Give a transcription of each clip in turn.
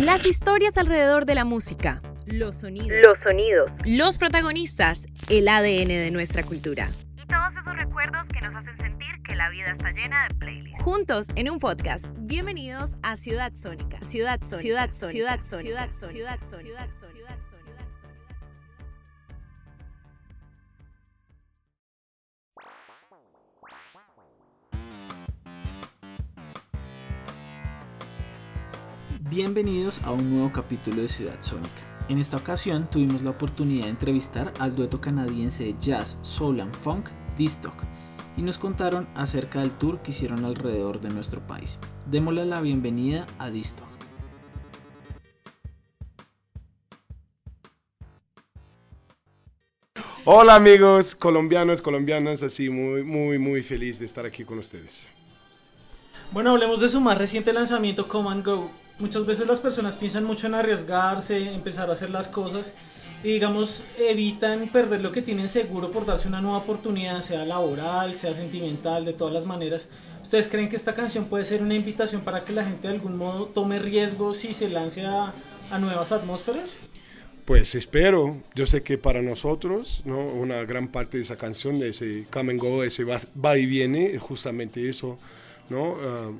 Las historias alrededor de la música. Los sonidos. Los sonidos. Los protagonistas. El ADN de nuestra cultura. Y todos esos recuerdos que nos hacen sentir que la vida está llena de playlists. Juntos en un podcast. Bienvenidos a Ciudad Sónica. Ciudad Sónica. Ciudad Sónica. Ciudad Sónica. Ciudad Sónica. Ciudad Sónica. Bienvenidos a un nuevo capítulo de Ciudad Sónica. En esta ocasión tuvimos la oportunidad de entrevistar al dueto canadiense de jazz, soul and funk, Distock, y nos contaron acerca del tour que hicieron alrededor de nuestro país. Démosle la bienvenida a Distock. Hola amigos colombianos, colombianas, así muy, muy, muy feliz de estar aquí con ustedes. Bueno, hablemos de su más reciente lanzamiento, Come and Go. Muchas veces las personas piensan mucho en arriesgarse, empezar a hacer las cosas y digamos evitan perder lo que tienen seguro por darse una nueva oportunidad, sea laboral, sea sentimental, de todas las maneras. ¿Ustedes creen que esta canción puede ser una invitación para que la gente de algún modo tome riesgos y se lance a, a nuevas atmósferas? Pues espero, yo sé que para nosotros, ¿no? una gran parte de esa canción, de ese come and go, ese va, va y viene, es justamente eso, ¿no? Ah,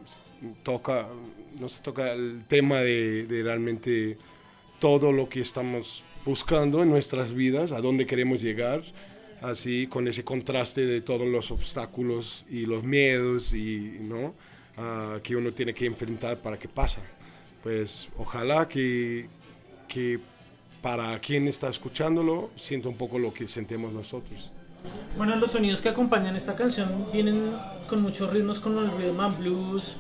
toca, no se toca el tema de, realmente todo lo que estamos buscando en nuestras vidas, a dónde queremos llegar, así con ese contraste de todos los obstáculos y los miedos y, ¿no? Ah, que uno tiene que enfrentar para que pasa. Pues ojalá que, que para quien está escuchándolo sienta un poco lo que sentimos nosotros. Bueno, los sonidos que acompañan esta canción vienen con muchos ritmos como el rhythm and blues,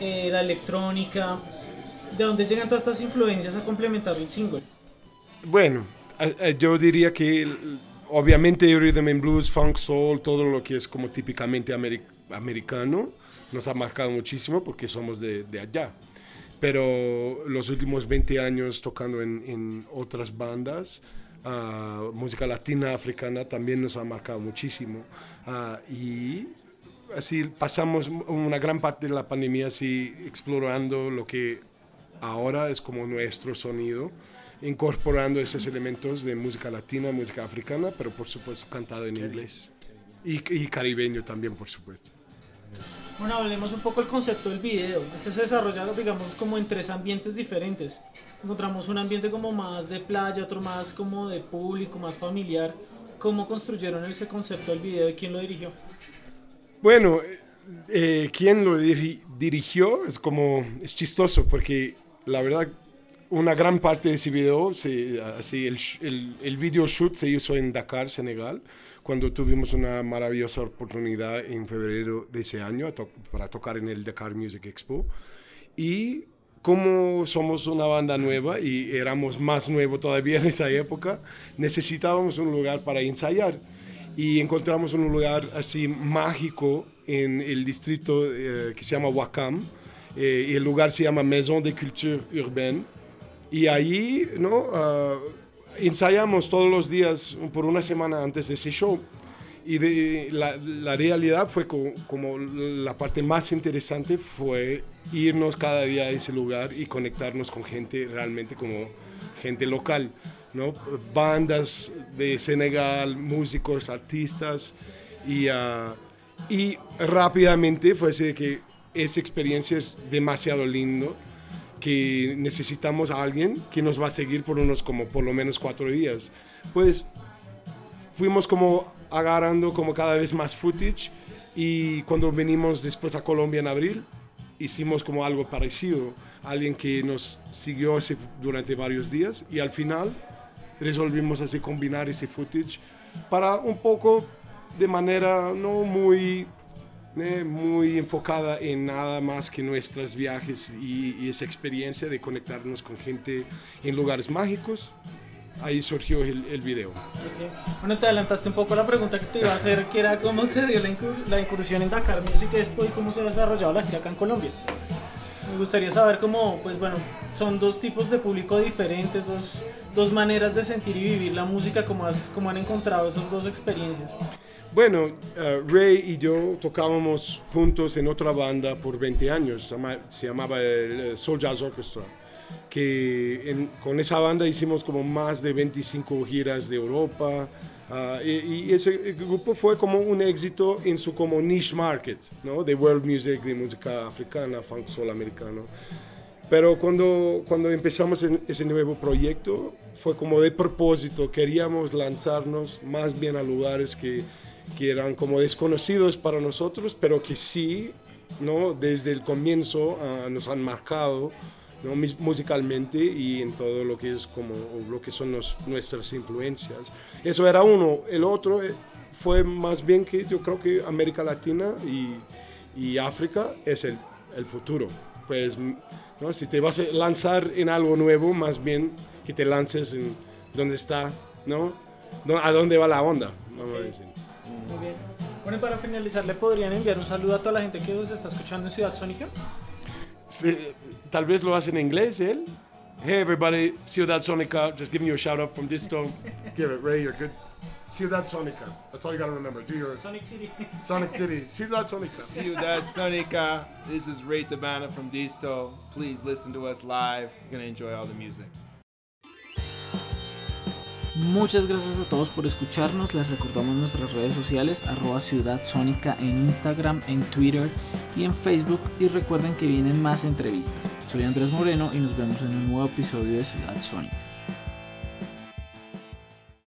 eh, la electrónica. ¿De dónde llegan todas estas influencias a complementar el single? Bueno, yo diría que obviamente rhythm and blues, funk, soul, todo lo que es como típicamente americano nos ha marcado muchísimo porque somos de, de allá pero los últimos 20 años tocando en, en otras bandas, uh, música latina, africana, también nos ha marcado muchísimo. Uh, y así pasamos una gran parte de la pandemia así explorando lo que ahora es como nuestro sonido, incorporando esos elementos de música latina, música africana, pero por supuesto cantado en inglés. Y, y caribeño también, por supuesto. Bueno, hablemos un poco del concepto del video. Este se desarrolla, digamos, como en tres ambientes diferentes. Encontramos un ambiente como más de playa, otro más como de público, más familiar. ¿Cómo construyeron ese concepto del video y quién lo dirigió? Bueno, eh, quién lo diri dirigió es como, es chistoso porque la verdad una gran parte de ese video, así, el, el, el video shoot se hizo en Dakar, Senegal cuando tuvimos una maravillosa oportunidad en febrero de ese año to para tocar en el Dakar Music Expo. Y como somos una banda nueva y éramos más nuevos todavía en esa época, necesitábamos un lugar para ensayar. Y encontramos un lugar así mágico en el distrito eh, que se llama Wakam. Eh, y el lugar se llama Maison de Culture Urbaine. Y allí, ¿no? Uh, ensayamos todos los días por una semana antes de ese show. Y de, la, la, realidad fue como, como, la parte más interesante fue irnos cada día a ese lugar y conectarnos con gente realmente como gente local, ¿no? Bandas de Senegal, músicos, artistas y, uh, y rápidamente fue así que esa experiencia es demasiado lindo que necesitamos a alguien que nos va a seguir por unos como por lo menos cuatro días. Pues fuimos como agarrando como cada vez más footage y cuando venimos después a Colombia en abril hicimos como algo parecido. Alguien que nos siguió durante varios días y al final resolvimos así combinar ese footage para un poco de manera no muy eh, muy enfocada en nada más que nuestros viajes y, y, esa experiencia de conectarnos con gente en lugares mágicos. Ahí surgió el, el video. Okay. Bueno, te adelantaste un poco la pregunta que te iba a hacer, que era cómo se dio la, incur la incursión en Dakar Music Expo y cómo se ha desarrollado la gira acá en Colombia. Me gustaría saber cómo, pues bueno, son dos tipos de público diferentes, dos, dos maneras de sentir y vivir la música, cómo, has, cómo han encontrado esas dos experiencias. Bueno, uh, Ray y yo tocábamos juntos en otra banda por 20 años, se, llama- se llamaba el eh, Soul Jazz Orchestra, que en- con esa banda hicimos como más de 25 giras de Europa, ah, y, y ese grupo fue como un éxito en su como niche market, ¿no? De world music, de música africana, funk soul americano. Pero cuando, cuando empezamos en ese nuevo proyecto fue como de propósito, queríamos lanzarnos más bien a lugares que, que eran como desconocidos para nosotros, pero que sí, ¿no? desde el comienzo ah, nos han marcado ¿no? Musicalmente y en todo lo que es como lo que son nos- nuestras influencias. Eso era uno. El otro eh, fue más bien que yo creo que América Latina y, y África es el, el futuro. Pues, ¿no? si te vas a lanzar en algo nuevo, más bien que te lances en donde está, ¿no? ¿A dónde va la onda? Vamos a decir. Muy bien. Bueno, y para finalizar, ¿le podrían enviar un saludo a toda la gente que nos está escuchando en Ciudad Sónica? Sí, tal vez lo hace en inglés él. Hey everybody, Ciudad Sonica, just giving you a shout out from Disto. Give it, Ray. You're good. Ciudad Sonica. That's all you gotta remember. Do your Sonic City. Sonic City. Ciudad Sonica. Ciudad Sonica. This is Ray Tabana from Disto. Please listen to us live. You're gonna enjoy all the music. Muchas gracias a todos por escucharnos. Les recordamos nuestras redes sociales, arroba Ciudad en Instagram, en Twitter y en Facebook. Y recuerden que vienen más entrevistas. Soy Andrés Moreno y nos vemos en un nuevo episodio de Ciudad Sónica.